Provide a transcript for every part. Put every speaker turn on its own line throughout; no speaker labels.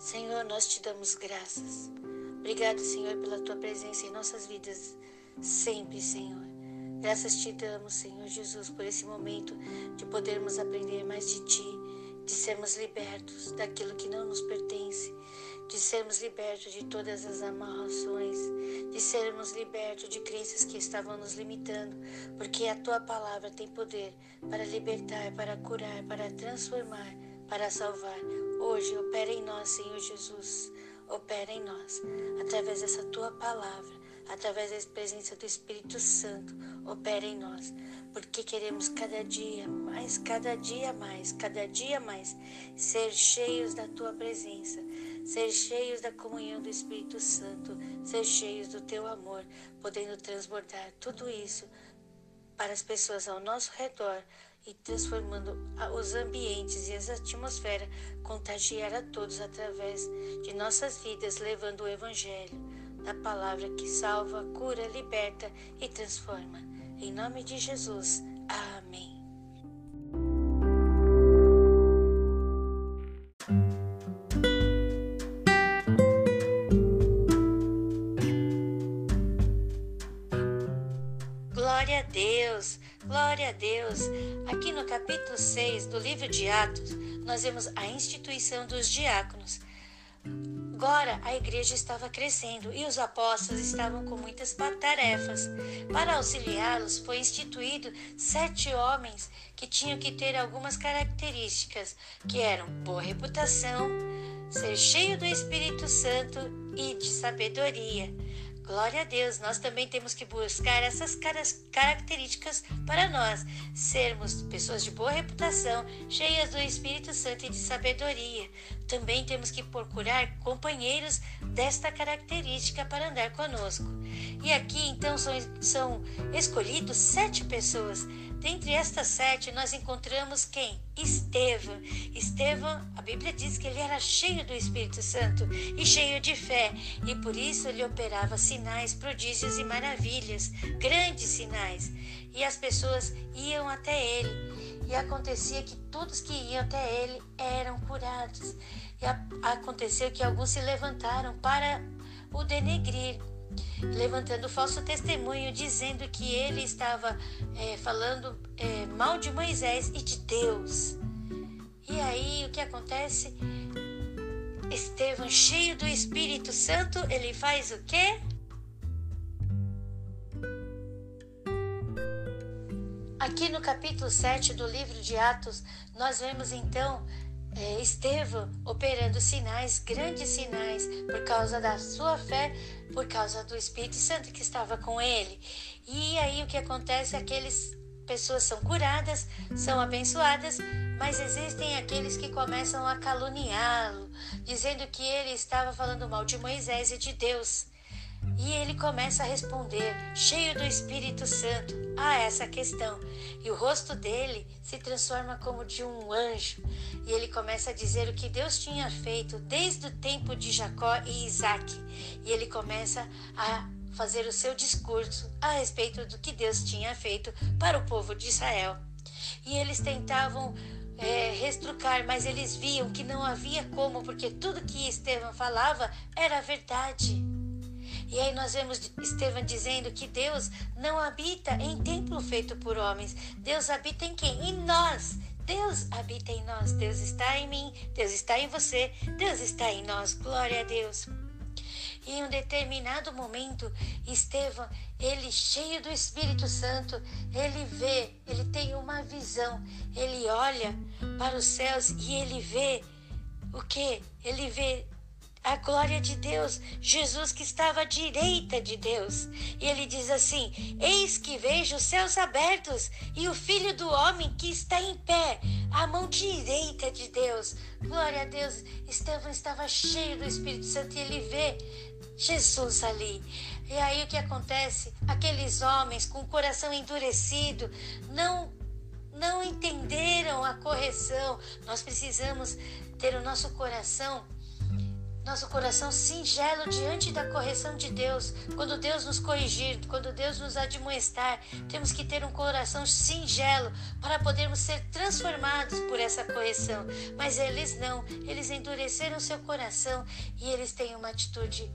Senhor, nós te damos graças. Obrigado, Senhor, pela tua presença em nossas vidas, sempre, Senhor. Graças te damos, Senhor Jesus, por esse momento de podermos aprender mais de ti, de sermos libertos daquilo que não nos pertence, de sermos libertos de todas as amarrações, de sermos libertos de crenças que estavam nos limitando, porque a tua palavra tem poder para libertar, para curar, para transformar, para salvar. Hoje opera em nós, Senhor Jesus, opera em nós, através dessa tua palavra, através da presença do Espírito Santo, opera em nós, porque queremos cada dia mais, cada dia mais, cada dia mais ser cheios da tua presença, ser cheios da comunhão do Espírito Santo, ser cheios do teu amor, podendo transbordar tudo isso para as pessoas ao nosso redor e transformando os ambientes e as atmosferas, contagiar a todos através de nossas vidas, levando o Evangelho da palavra que salva, cura, liberta e transforma. Em nome de Jesus. Amém. Capítulo 6 do livro de Atos, nós vemos a instituição dos diáconos. Agora a igreja estava crescendo e os apóstolos estavam com muitas tarefas. Para auxiliá-los, foi instituído sete homens que tinham que ter algumas características, que eram boa reputação, ser cheio do Espírito Santo e de sabedoria. Glória a Deus, nós também temos que buscar essas características para nós, sermos pessoas de boa reputação, cheias do Espírito Santo e de sabedoria. Também temos que procurar companheiros desta característica para andar conosco. E aqui então são, são escolhidos sete pessoas Dentre estas sete, nós encontramos quem? Estevão. Estevão, a Bíblia diz que ele era cheio do Espírito Santo e cheio de fé, e por isso ele operava sinais, prodígios e maravilhas, grandes sinais. E as pessoas iam até ele, e acontecia que todos que iam até ele eram curados. E a, aconteceu que alguns se levantaram para o denegrir, levantando falso testemunho, dizendo que ele estava é, falando é, mal de Moisés e de Deus. E aí o que acontece? Estevão, cheio do Espírito Santo, ele faz o quê? Aqui no capítulo 7 do livro de Atos, nós vemos então é, Estevão operando sinais, grandes sinais, por causa da sua fé, por causa do Espírito Santo que estava com ele. E aí o que acontece? Aqueles pessoas são curadas, são abençoadas, mas existem aqueles que começam a caluniá-lo, dizendo que ele estava falando mal de Moisés e de Deus. E ele começa a responder, cheio do Espírito Santo, a essa questão. E o rosto dele se transforma como de um anjo. E ele começa a dizer o que Deus tinha feito desde o tempo de Jacó e Isaac. E ele começa a fazer o seu discurso a respeito do que Deus tinha feito para o povo de Israel. E eles tentavam é, restrucar, mas eles viam que não havia como, porque tudo que Estevão falava era verdade. E aí nós vemos Estevão dizendo que Deus não habita em templo feito por homens. Deus habita em quem? Em nós. Deus habita em nós. Deus está em mim. Deus está em você. Deus está em nós. Glória a Deus. E em um determinado momento, Estevão, ele cheio do Espírito Santo, ele vê, ele tem uma visão, ele olha para os céus e ele vê o que? Ele vê a glória de Deus, Jesus que estava à direita de Deus. E ele diz assim: Eis que vejo os céus abertos e o filho do homem que está em pé, à mão direita de Deus. Glória a Deus. Estevão estava cheio do Espírito Santo e ele vê Jesus ali. E aí o que acontece? Aqueles homens com o coração endurecido não não entenderam a correção. Nós precisamos ter o nosso coração nosso coração singelo diante da correção de Deus. Quando Deus nos corrigir, quando Deus nos admoestar, temos que ter um coração singelo para podermos ser transformados por essa correção. Mas eles não, eles endureceram seu coração e eles têm uma atitude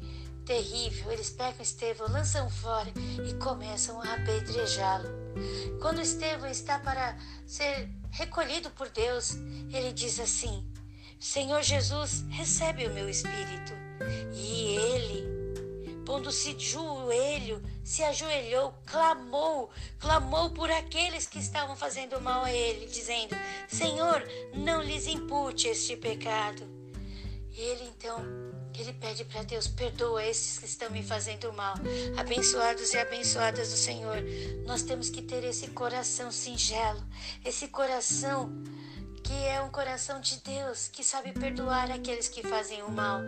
terrível. Eles pegam Estevão, lançam fora e começam a apedrejá-lo. Quando Estevão está para ser recolhido por Deus, ele diz assim: Senhor Jesus, recebe o meu espírito. E ele, pondo-se de joelho, se ajoelhou, clamou, clamou por aqueles que estavam fazendo mal a ele, dizendo: Senhor, não lhes impute este pecado. E ele então ele pede para Deus: perdoa esses que estão me fazendo mal. Abençoados e abençoadas do Senhor. Nós temos que ter esse coração singelo, esse coração que é um coração de Deus, que sabe perdoar aqueles que fazem o mal.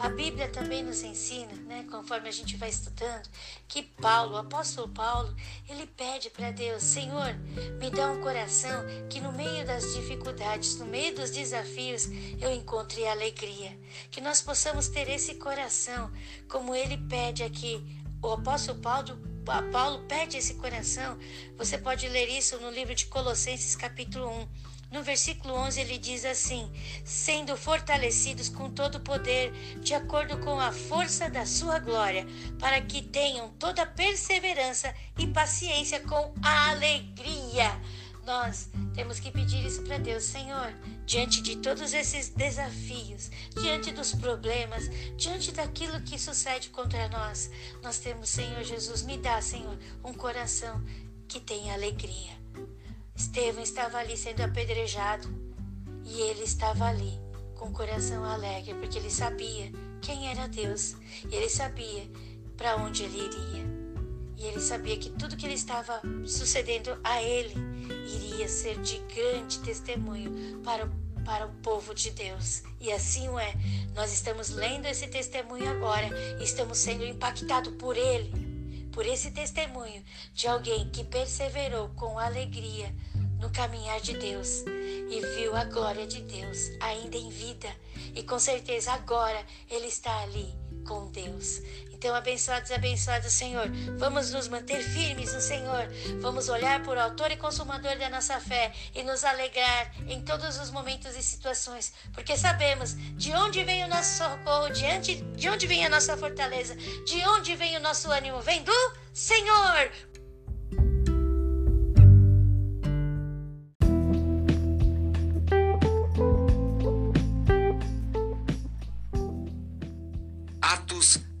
A Bíblia também nos ensina, né, conforme a gente vai estudando, que Paulo, o apóstolo Paulo, ele pede para Deus: Senhor, me dá um coração que no meio das dificuldades, no meio dos desafios, eu encontre alegria. Que nós possamos ter esse coração, como ele pede aqui. O apóstolo Paulo Paulo pede esse coração. Você pode ler isso no livro de Colossenses, capítulo 1. No versículo 11 ele diz assim: sendo fortalecidos com todo o poder, de acordo com a força da sua glória, para que tenham toda perseverança e paciência com alegria. Nós temos que pedir isso para Deus, Senhor, diante de todos esses desafios, diante dos problemas, diante daquilo que sucede contra nós. Nós temos, Senhor Jesus, me dá, Senhor, um coração que tenha alegria. Estevão estava ali sendo apedrejado e ele estava ali com o coração alegre porque ele sabia quem era Deus e ele sabia para onde ele iria. E ele sabia que tudo que ele estava sucedendo a ele iria ser de grande testemunho para o para o povo de Deus. E assim é. Nós estamos lendo esse testemunho agora estamos sendo impactados por ele por esse testemunho de alguém que perseverou com alegria no caminhar de Deus e viu a glória de Deus ainda em vida. E com certeza agora ele está ali com Deus. Então, abençoados e abençoados, Senhor, vamos nos manter firmes no Senhor. Vamos olhar por autor e consumador da nossa fé e nos alegrar em todos os momentos e situações, porque sabemos de onde vem o nosso socorro, diante, de onde vem a nossa fortaleza, de onde vem o nosso ânimo. Vem do Senhor.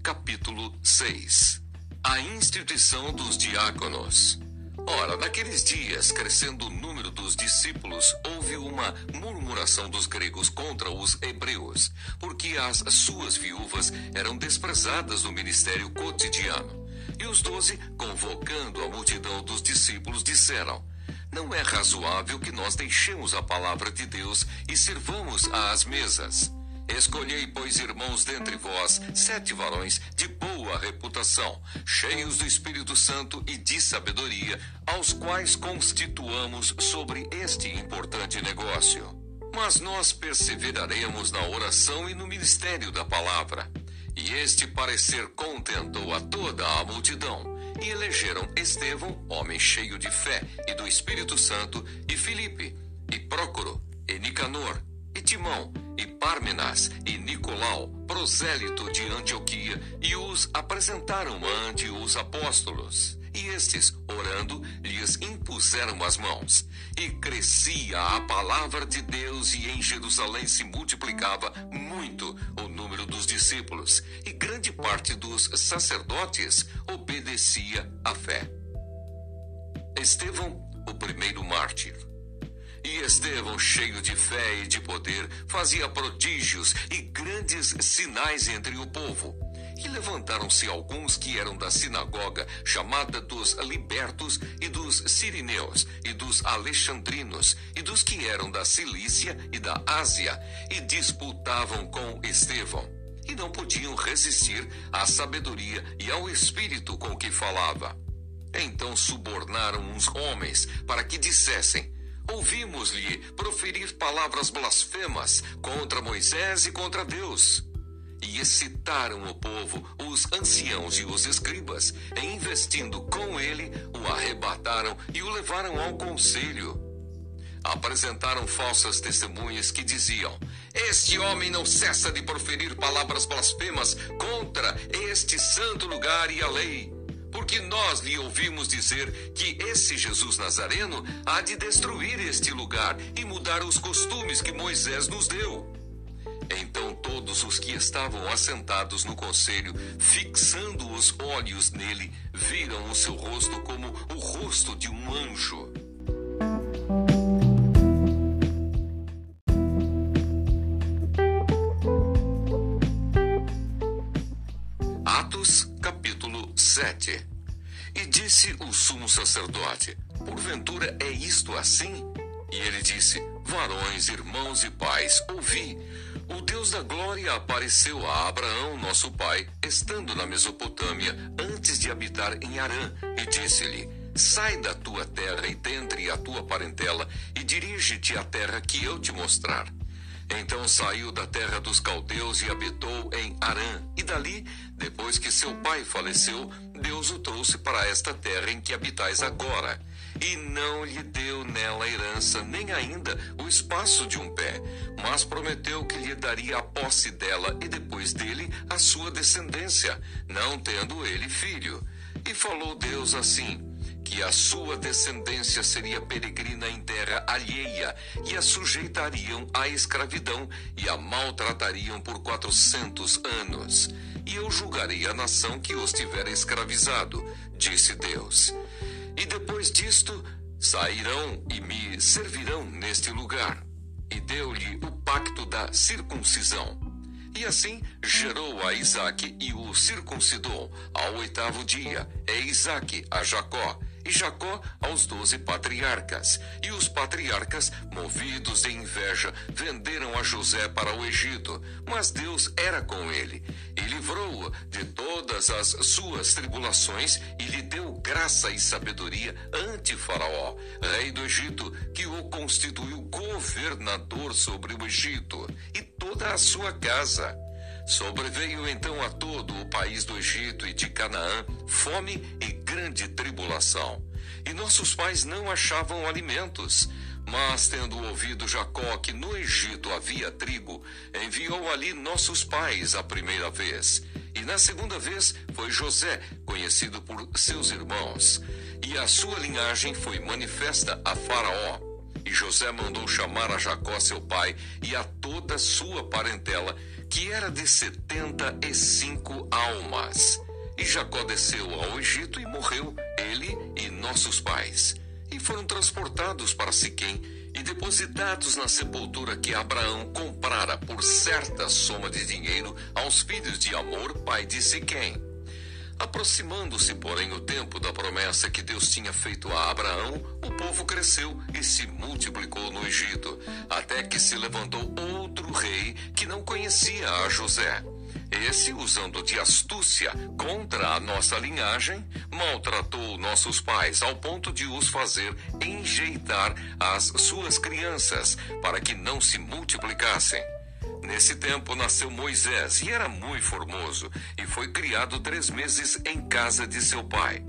Capítulo 6 A instituição dos diáconos. Ora, naqueles dias, crescendo o número dos discípulos, houve uma murmuração dos gregos contra os hebreus, porque as suas viúvas eram desprezadas no ministério cotidiano. E os doze, convocando a multidão dos discípulos, disseram: Não é razoável que nós deixemos a palavra de Deus e sirvamos às mesas. Escolhei, pois, irmãos dentre vós, sete varões de boa reputação, cheios do Espírito Santo e de sabedoria, aos quais constituamos sobre este importante negócio. Mas nós perseveraremos na oração e no ministério da palavra. E este parecer contentou a toda a multidão. E elegeram Estevão, homem cheio de fé e do Espírito Santo, e Filipe, e Prócoro, e Nicanor, e Timão, e Pármenas, e Nicolau, prosélito de Antioquia, e os apresentaram ante os apóstolos. E estes, orando, lhes impuseram as mãos. E crescia a palavra de Deus, e em Jerusalém se multiplicava muito o número dos discípulos, e grande parte dos sacerdotes obedecia à fé. Estevão, o primeiro mártir. E Estevão, cheio de fé e de poder, fazia prodígios e grandes sinais entre o povo. E levantaram-se alguns que eram da sinagoga, chamada dos libertos, e dos sirineus, e dos alexandrinos, e dos que eram da Cilícia e da Ásia, e disputavam com Estevão. E não podiam resistir à sabedoria e ao espírito com que falava. Então subornaram uns homens para que dissessem: Ouvimos-lhe proferir palavras blasfemas contra Moisés e contra Deus. e excitaram o povo, os anciãos e os escribas, e investindo com ele, o arrebataram e o levaram ao conselho. Apresentaram falsas testemunhas que diziam: Este homem não cessa de proferir palavras blasfemas contra este santo lugar e a lei. Porque nós lhe ouvimos dizer que esse Jesus Nazareno há de destruir este lugar e mudar os costumes que Moisés nos deu. Então todos os que estavam assentados no conselho, fixando os olhos nele, viram o seu rosto como o rosto de um anjo. Disse o sumo sacerdote: Porventura é isto assim? E ele disse: Varões, irmãos e pais, ouvi. O Deus da glória apareceu a Abraão, nosso pai, estando na Mesopotâmia, antes de habitar em Arã, e disse-lhe: Sai da tua terra e dentre a tua parentela, e dirige-te à terra que eu te mostrar. Então saiu da terra dos caldeus e habitou em Arã, e dali, depois que seu pai faleceu, Deus o trouxe para esta terra em que habitais agora e não lhe deu nela herança, nem ainda o espaço de um pé, mas prometeu que lhe daria a posse dela e depois dele a sua descendência, não tendo ele filho. E falou Deus assim: que a sua descendência seria peregrina em terra alheia, e a sujeitariam à escravidão, e a maltratariam por quatrocentos anos. E eu julgarei a nação que os tiver escravizado, disse Deus. E depois disto sairão e me servirão neste lugar. E deu-lhe o pacto da circuncisão. E assim gerou a Isaque e o circuncidou ao oitavo dia. É Isaque a Jacó e Jacó aos doze patriarcas. E os patriarcas, movidos de inveja, venderam a José para o Egito. Mas Deus era com ele e livrou-o de todas as suas tribulações e lhe deu graça e sabedoria ante Faraó, rei do Egito, que o constituiu governador sobre o Egito e toda a sua casa. Sobreveio então a todo o país do Egito e de Canaã fome e grande tribulação. E nossos pais não achavam alimentos. Mas, tendo ouvido Jacó que no Egito havia trigo, enviou ali nossos pais a primeira vez. E na segunda vez foi José, conhecido por seus irmãos. E a sua linhagem foi manifesta a Faraó. E José mandou chamar a Jacó, seu pai, e a toda sua parentela, que era de setenta e cinco almas. E Jacó desceu ao Egito e morreu, ele e nossos pais. E foram transportados para Siquém e depositados na sepultura que Abraão comprara por certa soma de dinheiro aos filhos de Amor, pai de Siquém. Aproximando-se, porém, o tempo da promessa que Deus tinha feito a Abraão, o povo cresceu e se multiplicou no Egito, até que se levantou outro rei que não conhecia a José. Esse, usando de astúcia contra a nossa linhagem, maltratou nossos pais ao ponto de os fazer enjeitar as suas crianças para que não se multiplicassem. Nesse tempo nasceu Moisés e era muito formoso, e foi criado três meses em casa de seu pai.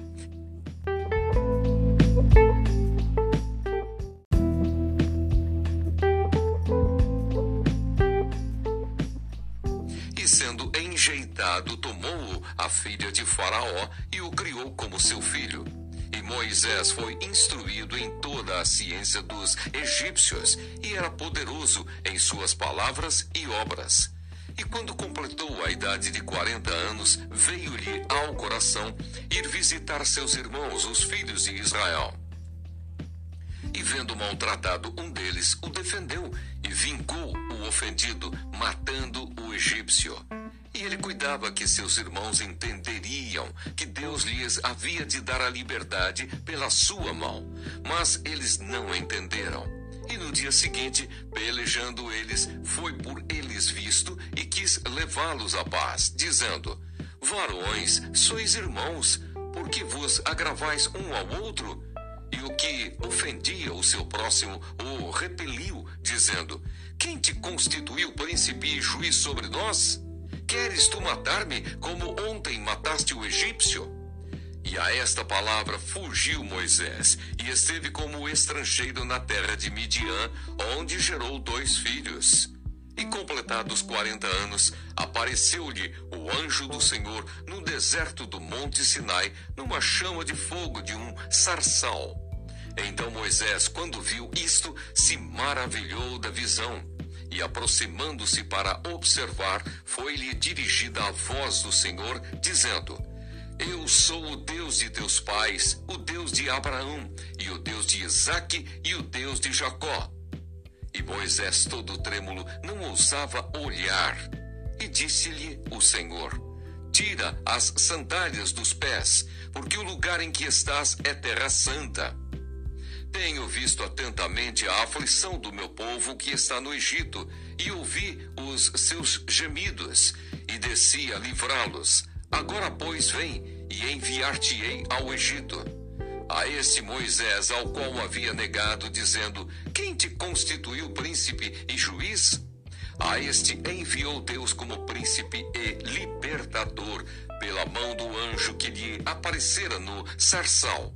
Faraó e o criou como seu filho. E Moisés foi instruído em toda a ciência dos egípcios e era poderoso em suas palavras e obras. E quando completou a idade de 40 anos, veio-lhe ao coração ir visitar seus irmãos, os filhos de Israel. E vendo maltratado um deles, o defendeu e vingou o ofendido, matando o egípcio. E ele cuidava que seus irmãos entenderiam que Deus lhes havia de dar a liberdade pela sua mão. Mas eles não entenderam. E no dia seguinte, pelejando eles, foi por eles visto e quis levá-los à paz, dizendo: Varões, sois irmãos, porque vos agravais um ao outro? E o que ofendia o seu próximo o repeliu, dizendo: Quem te constituiu príncipe e juiz sobre nós? Queres tu matar-me como ontem mataste o egípcio? E a esta palavra fugiu Moisés e esteve como estrangeiro na terra de Midian, onde gerou dois filhos. E completados quarenta anos, apareceu-lhe o anjo do Senhor no deserto do Monte Sinai, numa chama de fogo de um sarçal. Então Moisés, quando viu isto, se maravilhou da visão. E aproximando-se para observar, foi-lhe dirigida a voz do Senhor, dizendo: eu sou o Deus de teus pais, o Deus de Abraão, e o Deus de Isaque e o Deus de Jacó. E Moisés, todo trêmulo, não ousava olhar. E disse-lhe o Senhor: Tira as sandálias dos pés, porque o lugar em que estás é terra santa. Tenho visto atentamente a aflição do meu povo que está no Egito, e ouvi os seus gemidos, e desci a livrá-los Agora, pois, vem e enviar-te-ei ao Egito. A esse Moisés, ao qual havia negado, dizendo: Quem te constituiu príncipe e juiz? A este enviou Deus como príncipe e libertador pela mão do anjo que lhe aparecera no sarçal.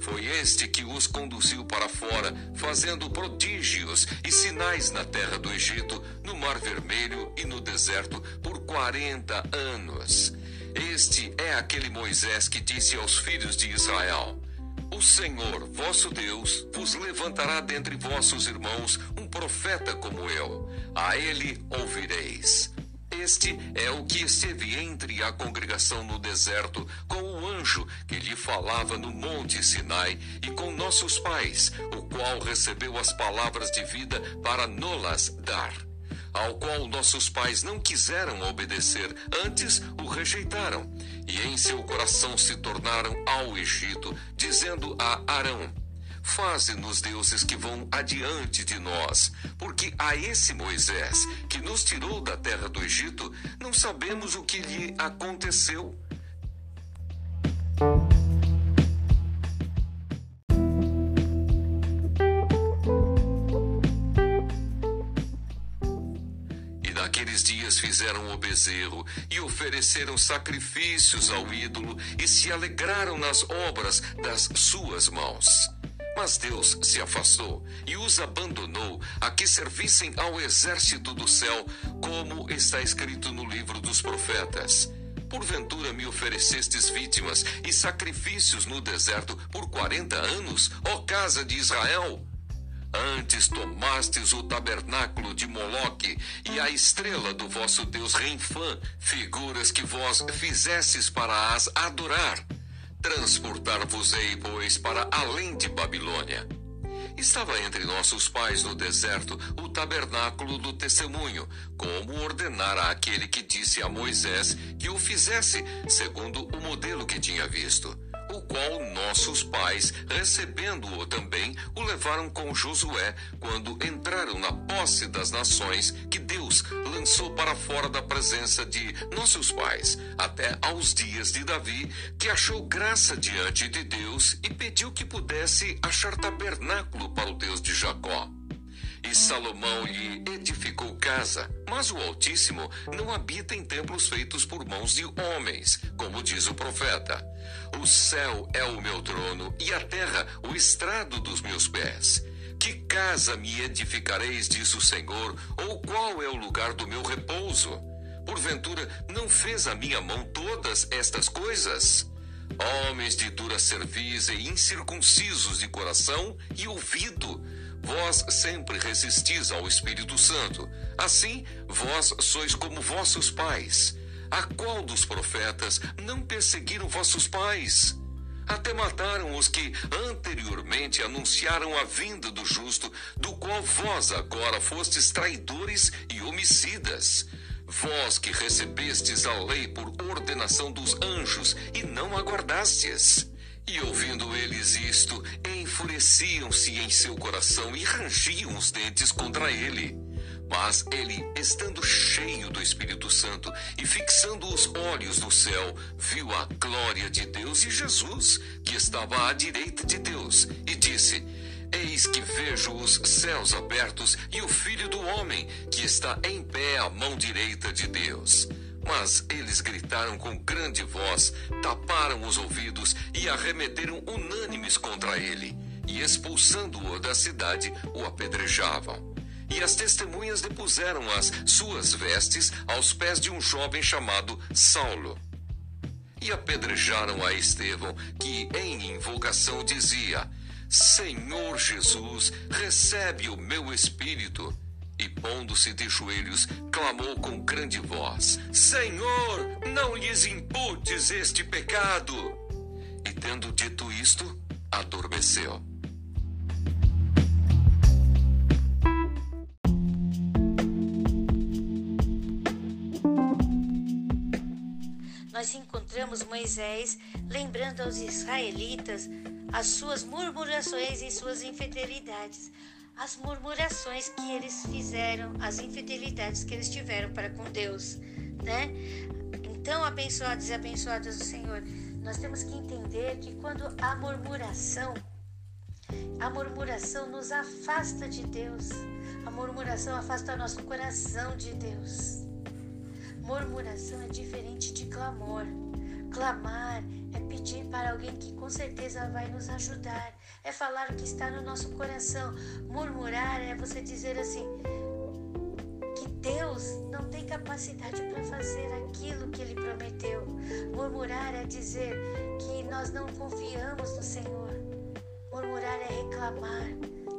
Foi este que os conduziu para fora, fazendo prodígios e sinais na terra do Egito, no Mar Vermelho e no deserto por quarenta anos. Este é aquele Moisés que disse aos filhos de Israel: O Senhor, vosso Deus, vos levantará dentre vossos irmãos um profeta como eu. A ele ouvireis. Este é o que esteve entre a congregação no deserto, com o anjo que lhe falava no monte Sinai, e com nossos pais, o qual recebeu as palavras de vida para nolas dar ao qual nossos pais não quiseram obedecer, antes o rejeitaram, e em seu coração se tornaram ao Egito, dizendo a Arão: Faze-nos deuses que vão adiante de nós, porque a esse Moisés, que nos tirou da terra do Egito, não sabemos o que lhe aconteceu. fizeram o bezerro e ofereceram sacrifícios ao ídolo e se alegraram nas obras das suas mãos. Mas Deus se afastou e os abandonou a que servissem ao exército do céu, como está escrito no livro dos profetas. Porventura me oferecestes vítimas e sacrifícios no deserto por quarenta anos, ó casa de Israel? Antes tomastes o tabernáculo de Moloque e a estrela do vosso Deus Renfã, figuras que vós fizestes para as adorar. Transportar-vos-ei, pois, para além de Babilônia. Estava entre nossos pais no deserto o tabernáculo do testemunho, como ordenara aquele que disse a Moisés que o fizesse, segundo o modelo que tinha visto qual nossos pais, recebendo-o também, o levaram com Josué quando entraram na posse das nações que Deus lançou para fora da presença de nossos pais, até aos dias de Davi, que achou graça diante de Deus e pediu que pudesse achar tabernáculo para o Deus de Jacó. E Salomão lhe edificou casa, mas o Altíssimo não habita em templos feitos por mãos de homens, como diz o profeta. O céu é o meu trono e a terra o estrado dos meus pés. Que casa me edificareis, diz o Senhor, ou qual é o lugar do meu repouso? Porventura, não fez a minha mão todas estas coisas? Homens de dura cerviz e incircuncisos de coração e ouvido, Vós sempre resistis ao Espírito Santo. Assim, vós sois como vossos pais. A qual dos profetas não perseguiram vossos pais? Até mataram os que anteriormente anunciaram a vinda do justo, do qual vós agora fostes traidores e homicidas. Vós que recebestes a lei por ordenação dos anjos e não aguardastes. E ouvindo eles isto, enfureciam-se em seu coração e rangiam os dentes contra ele. Mas ele, estando cheio do Espírito Santo e fixando os olhos no céu, viu a glória de Deus e Jesus, que estava à direita de Deus, e disse: Eis que vejo os céus abertos e o Filho do Homem, que está em pé à mão direita de Deus. Mas eles gritaram com grande voz, taparam os ouvidos e arremeteram unânimes contra ele, e expulsando-o da cidade, o apedrejavam. E as testemunhas depuseram as suas vestes aos pés de um jovem chamado Saulo. E apedrejaram a Estevão, que em invocação dizia: Senhor Jesus, recebe o meu espírito. E pondo-se de joelhos, clamou com grande voz: Senhor, não lhes imputes este pecado. E tendo dito isto, adormeceu.
Nós encontramos Moisés lembrando aos israelitas as suas murmurações e suas infidelidades as murmurações que eles fizeram, as infidelidades que eles tiveram para com Deus, né? Então, abençoados e abençoadas do Senhor, nós temos que entender que quando a murmuração, a murmuração nos afasta de Deus, a murmuração afasta o nosso coração de Deus. Murmuração é diferente de clamor. Clamar é pedir para alguém que com certeza vai nos ajudar, é falar o que está no nosso coração. Murmurar é você dizer assim: que Deus não tem capacidade para fazer aquilo que Ele prometeu. Murmurar é dizer que nós não confiamos no Senhor. Murmurar é reclamar.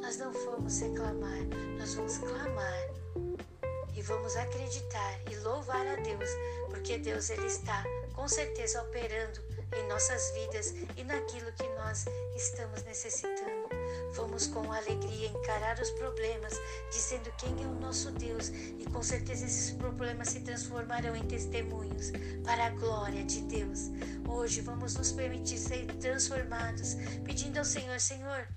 Nós não vamos reclamar, nós vamos clamar e vamos acreditar e louvar a Deus, porque Deus ele está com certeza operando em nossas vidas e naquilo que nós estamos necessitando. Vamos com alegria encarar os problemas, dizendo quem é o nosso Deus, e com certeza esses problemas se transformarão em testemunhos para a glória de Deus. Hoje vamos nos permitir ser transformados, pedindo ao Senhor: Senhor,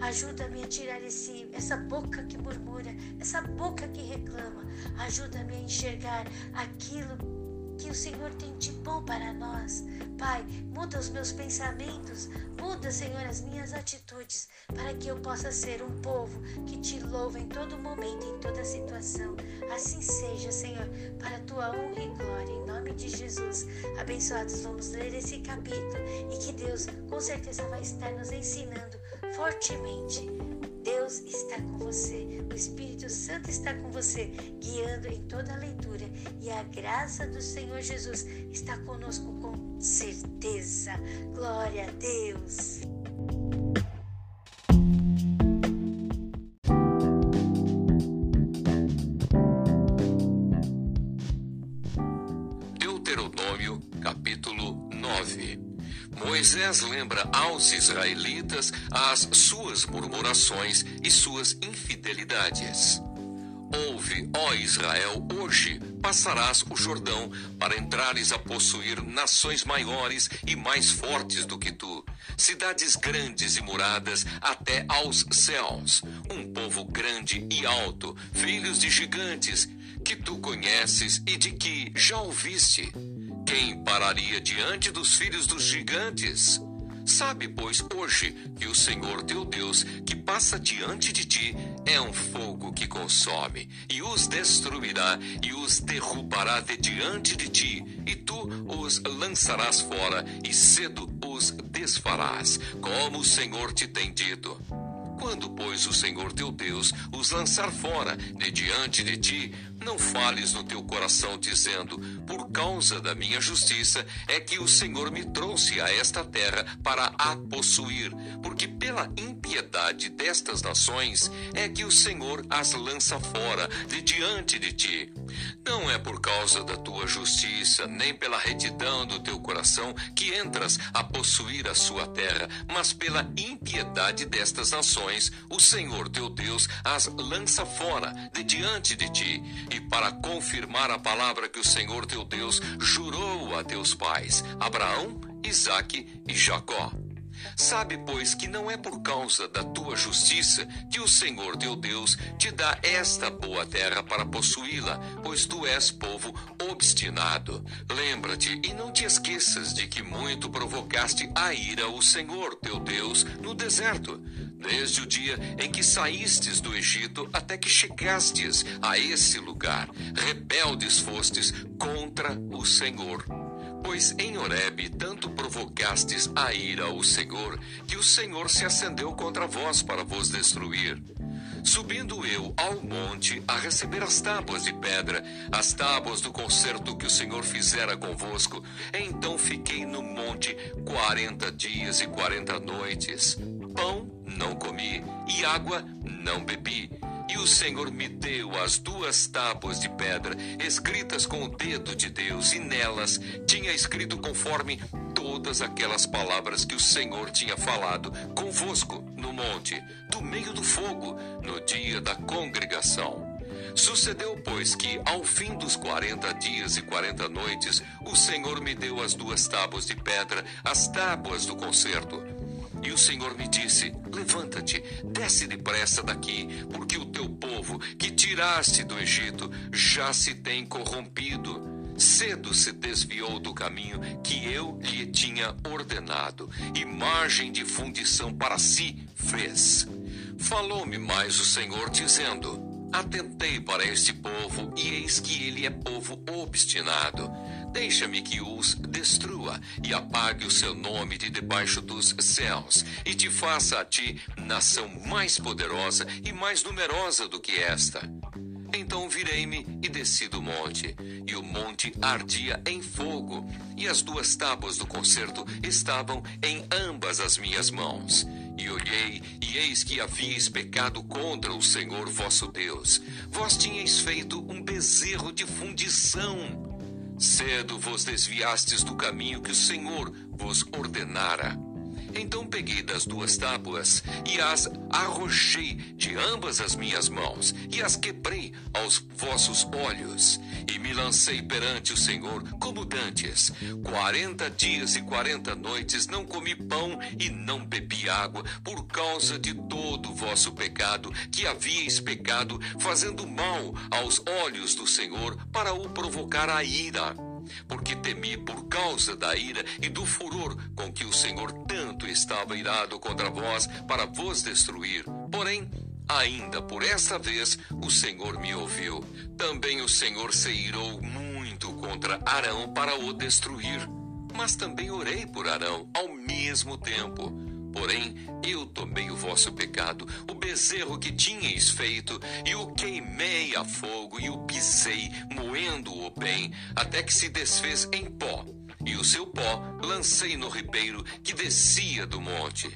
ajuda-me a tirar esse, essa boca que murmura, essa boca que reclama, ajuda-me a enxergar aquilo que o Senhor tem de bom para nós. Pai, muda os meus pensamentos, muda, Senhor, as minhas atitudes, para que eu possa ser um povo que te louva em todo momento, em toda situação. Assim seja, Senhor, para a tua honra e glória, em nome de Jesus. Abençoados, vamos ler esse capítulo e que Deus, com certeza, vai estar nos ensinando fortemente Deus está com você, o Espírito Santo está com você, guiando em toda a leitura. E a graça do Senhor Jesus está conosco com certeza. Glória a Deus.
Aos israelitas as suas murmurações e suas infidelidades. Ouve, ó Israel, hoje passarás o Jordão para entrares a possuir nações maiores e mais fortes do que tu, cidades grandes e muradas até aos céus, um povo grande e alto, filhos de gigantes, que tu conheces e de que já ouviste quem pararia diante dos filhos dos gigantes? Sabe, pois, hoje que o Senhor teu Deus, que passa diante de ti, é um fogo que consome, e os destruirá, e os derrubará de diante de ti, e tu os lançarás fora, e cedo os desfarás, como o Senhor te tem dito. Quando, pois, o Senhor teu Deus os lançar fora de diante de ti, não fales no teu coração, dizendo: Por causa da minha justiça é que o Senhor me trouxe a esta terra para a possuir, porque pela impiedade destas nações é que o Senhor as lança fora de diante de ti. Não é por causa da tua justiça, nem pela retidão do teu coração que entras a possuir a sua terra, mas pela impiedade destas nações, o Senhor teu Deus as lança fora de diante de ti, e para confirmar a palavra que o Senhor teu Deus jurou a teus pais, Abraão, Isaque e Jacó. Sabe, pois, que não é por causa da tua justiça que o Senhor teu Deus te dá esta boa terra para possuí-la, pois tu és povo obstinado. Lembra-te e não te esqueças de que muito provocaste a ira o Senhor teu Deus no deserto, desde o dia em que saístes do Egito até que chegastes a esse lugar. Rebeldes fostes contra o Senhor. Pois em Horebe tanto provocastes a ira ao Senhor, que o Senhor se acendeu contra vós para vos destruir. Subindo eu ao monte a receber as tábuas de pedra, as tábuas do concerto que o Senhor fizera convosco, então fiquei no monte quarenta dias e quarenta noites. Pão não comi e água não bebi e o Senhor me deu as duas tábuas de pedra, escritas com o dedo de Deus, e nelas tinha escrito conforme todas aquelas palavras que o Senhor tinha falado convosco no monte, do meio do fogo, no dia da congregação. Sucedeu, pois, que, ao fim dos quarenta dias e quarenta noites, o Senhor me deu as duas tábuas de pedra, as tábuas do concerto. E o Senhor me disse: Levanta-te, desce depressa daqui, porque o teu povo que tiraste do Egito já se tem corrompido. Cedo se desviou do caminho que eu lhe tinha ordenado, e margem de fundição para si fez. Falou-me mais o Senhor, dizendo: Atentei para este povo, e eis que ele é povo obstinado Deixa-me que os destrua e apague o seu nome de debaixo dos céus, e te faça a ti nação mais poderosa e mais numerosa do que esta. Então virei-me e desci do monte, e o monte ardia em fogo, e as duas tábuas do concerto estavam em ambas as minhas mãos. E olhei, e eis que havíeis pecado contra o Senhor vosso Deus. Vós tinhais feito um bezerro de fundição Cedo vos desviastes do caminho que o Senhor vos ordenara. Então peguei das duas tábuas e as arrojei de ambas as minhas mãos e as quebrei aos vossos olhos e me lancei perante o Senhor como dantes. Quarenta dias e quarenta noites não comi pão e não bebi água por causa de todo o vosso pecado que havíeis pecado, fazendo mal aos olhos do Senhor para o provocar a ira porque temi por causa da ira e do furor com que o Senhor tanto estava irado contra vós para vos destruir. Porém, ainda por esta vez o Senhor me ouviu. Também o Senhor se irou muito contra Arão para o destruir. Mas também orei por Arão ao mesmo tempo Porém, eu tomei o vosso pecado, o bezerro que tinhais feito, e o queimei a fogo, e o pisei, moendo-o bem, até que se desfez em pó. E o seu pó lancei no ribeiro que descia do monte.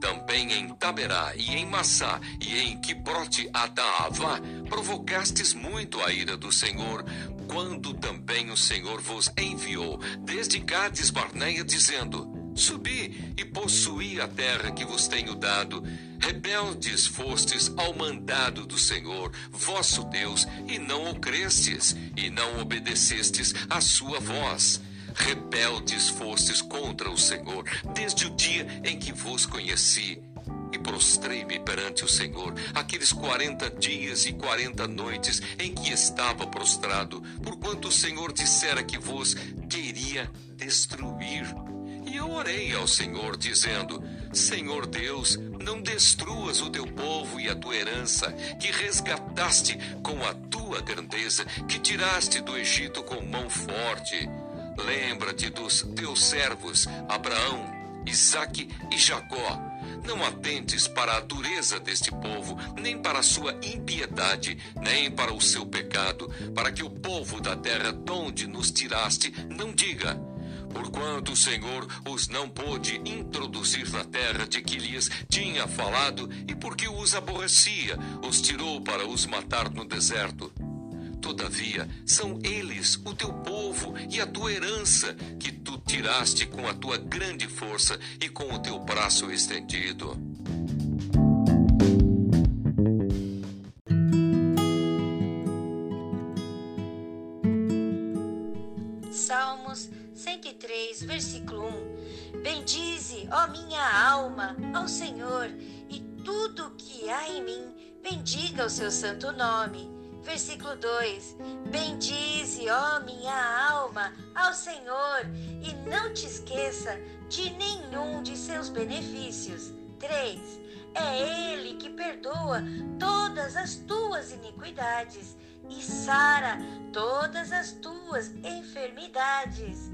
Também em Taberá e em Massá e em Quibrote Adaavá provocastes muito a ira do Senhor, quando também o Senhor vos enviou desde Gades Barneia, dizendo: Subi e possuí a terra que vos tenho dado. Rebeldes fostes ao mandado do Senhor, vosso Deus, e não o crestes, e não obedecestes à sua voz. Rebeldes fostes contra o Senhor, desde o dia em que vos conheci. E prostrei-me perante o Senhor aqueles quarenta dias e quarenta noites em que estava prostrado, porquanto o Senhor dissera que vos queria destruir. E eu orei ao Senhor, dizendo: Senhor Deus, não destruas o teu povo e a tua herança, que resgataste com a tua grandeza, que tiraste do Egito com mão forte. Lembra-te dos teus servos, Abraão, Isaque e Jacó. Não atentes para a dureza deste povo, nem para a sua impiedade, nem para o seu pecado, para que o povo da terra de onde nos tiraste não diga porquanto o Senhor os não pôde introduzir na terra de que lhes tinha falado, e porque os aborrecia, os tirou para os matar no deserto. Todavia, são eles o teu povo e a tua herança, que tu tiraste com a tua grande força e com o teu braço estendido.
Em mim, bendiga o seu santo nome. Versículo 2: Bendize, ó minha alma, ao Senhor, e não te esqueça de nenhum de seus benefícios. 3. É Ele que perdoa todas as tuas iniquidades e sara todas as tuas enfermidades.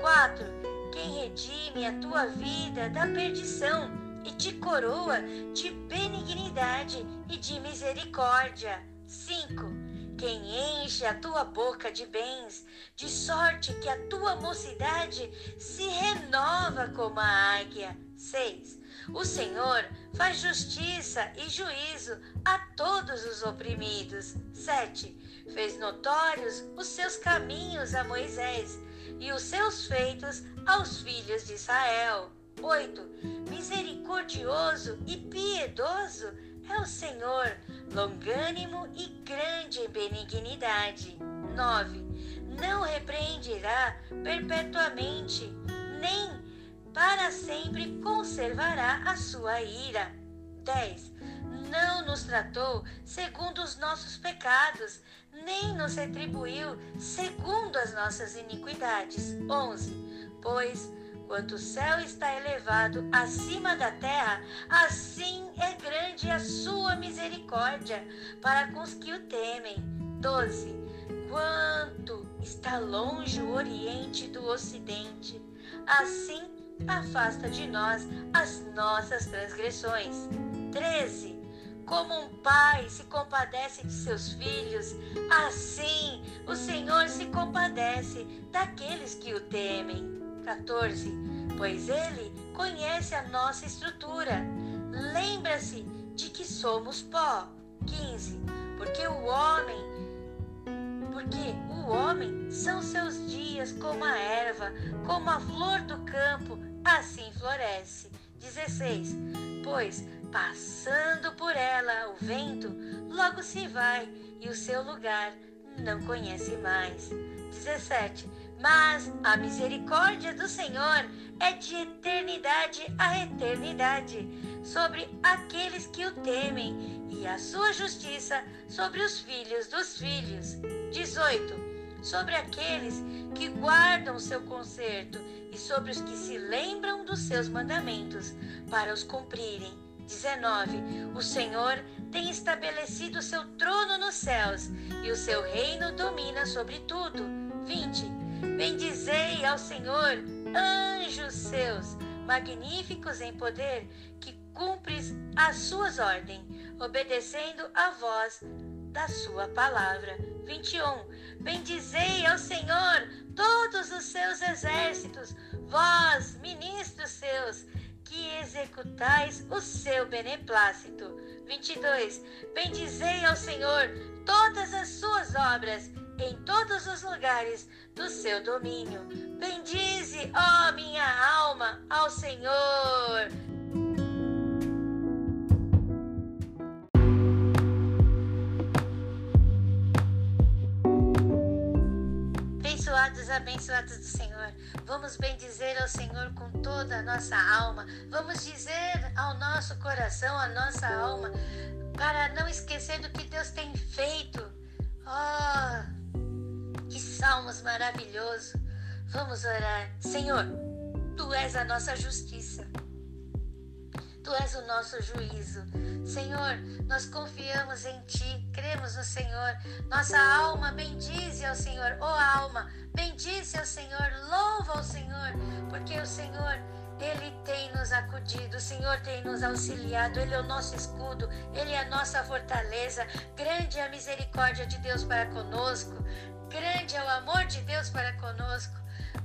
4. Quem redime a tua vida da perdição e te coroa de benignidade e de misericórdia. 5. Quem enche a tua boca de bens, de sorte que a tua mocidade se renova como a águia. 6. O Senhor faz justiça e juízo a todos os oprimidos. 7. Fez notórios os seus caminhos a Moisés e os seus feitos aos filhos de Israel. 8. Misericordioso e piedoso é o Senhor, longânimo e grande em benignidade. 9. Não repreenderá perpetuamente, nem para sempre conservará a sua ira. 10. Não nos tratou segundo os nossos pecados, nem nos retribuiu segundo as nossas iniquidades. 11. Pois, quanto o céu está elevado acima da terra, assim é grande a sua misericórdia para com os que o temem. 12. Quanto está longe o Oriente do Ocidente, assim afasta de nós as nossas transgressões. 13. Como um pai se compadece de seus filhos, assim o Senhor se compadece daqueles que o temem. 14. Pois ele conhece a nossa estrutura. Lembra-se de que somos pó. 15. Porque o homem porque o homem são seus dias como a erva, como a flor do campo, assim floresce. 16. Pois, passando por ela o vento, logo se vai, e o seu lugar não conhece mais. 17. Mas a misericórdia do Senhor é de eternidade a eternidade sobre aqueles que o temem, e a sua justiça sobre os filhos dos filhos. 18. Sobre aqueles que guardam seu conserto e sobre os que se lembram dos seus mandamentos para os cumprirem. 19. O Senhor tem estabelecido seu trono nos céus e o seu reino domina sobre tudo. 20. Bendizei ao Senhor, anjos seus, magníficos em poder, que cumpres as suas ordens, obedecendo a voz da sua palavra. 21. Bendizei ao Senhor todos os seus exércitos, vós, ministros seus, que executais o seu beneplácito. 22. Bendizei ao Senhor todas as suas obras em todos os lugares do seu domínio. Bendize, ó minha alma, ao Senhor. Abençoados, abençoados do Senhor. Vamos bendizer ao Senhor com toda a nossa alma. Vamos dizer ao nosso coração, à nossa alma, para não esquecer do que Deus tem feito. Oh, salmos maravilhosos. Vamos orar. Senhor, Tu és a nossa justiça. Tu és o nosso juízo. Senhor, nós confiamos em Ti, cremos no Senhor. Nossa alma bendize ao Senhor. Ó oh, alma, bendize ao Senhor, louva ao Senhor, porque o Senhor, Ele tem nos acudido, o Senhor tem nos auxiliado, Ele é o nosso escudo, Ele é a nossa fortaleza. Grande é a misericórdia de Deus para conosco, grande é o amor de Deus para conosco.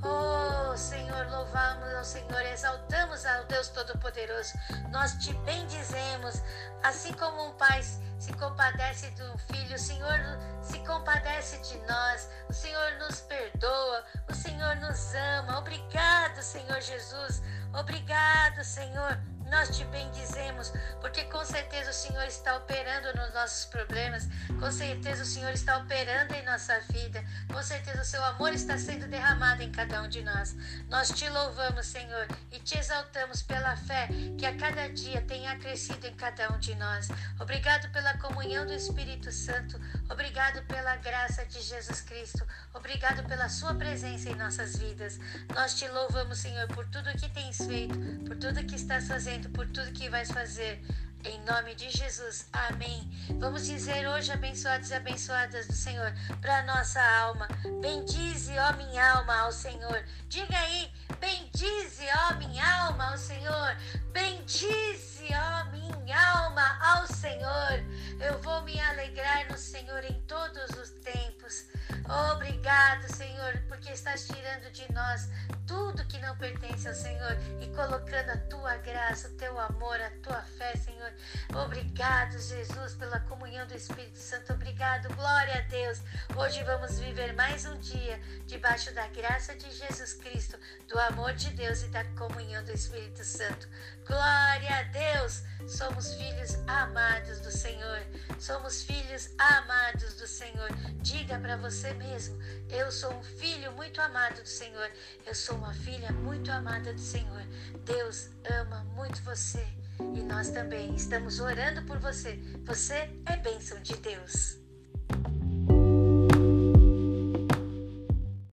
Oh, Senhor, louvamos ao Senhor, exaltamos ao Deus Todo-Poderoso. Nós te bendizemos, assim como um pai se compadece do filho, o Senhor se compadece de nós, o Senhor nos perdoa, o Senhor nos ama. Obrigado, Senhor Jesus. Obrigado, Senhor. Nós te bendizemos, porque com certeza o Senhor está operando nos nossos problemas, com certeza o Senhor está operando em nossa vida, com certeza o seu amor está sendo derramado em cada um de nós. Nós te louvamos, Senhor, e te exaltamos pela fé que a cada dia tem acrescido em cada um de nós. Obrigado pela comunhão do Espírito Santo, obrigado pela graça de Jesus Cristo, obrigado pela sua presença em nossas vidas. Nós te louvamos, Senhor, por tudo que tens feito, por tudo que estás fazendo, por tudo que vais fazer. Em nome de Jesus, amém. Vamos dizer hoje, abençoados e abençoadas do Senhor, para nossa alma. Bendize, ó minha alma, ao Senhor. Diga aí, bendize, ó minha alma, ao Senhor. Bendize, ó minha alma, ao Senhor. Eu vou me alegrar no Senhor em todos os tempos. Obrigado, Senhor, porque estás tirando de nós tudo que não pertence ao Senhor e colocando a tua graça, o teu amor, a tua fé, Senhor. Obrigado, Jesus, pela comunhão do Espírito Santo. Obrigado, glória a Deus. Hoje vamos viver mais um dia debaixo da graça de Jesus Cristo, do amor de Deus e da comunhão do Espírito Santo. Glória a Deus. Somos filhos amados do Senhor. Somos filhos amados do Senhor. Diga para você mesmo: eu sou um filho muito amado do Senhor. Eu sou uma filha muito amada do Senhor. Deus ama muito você e nós também estamos orando por você. Você é bênção de Deus.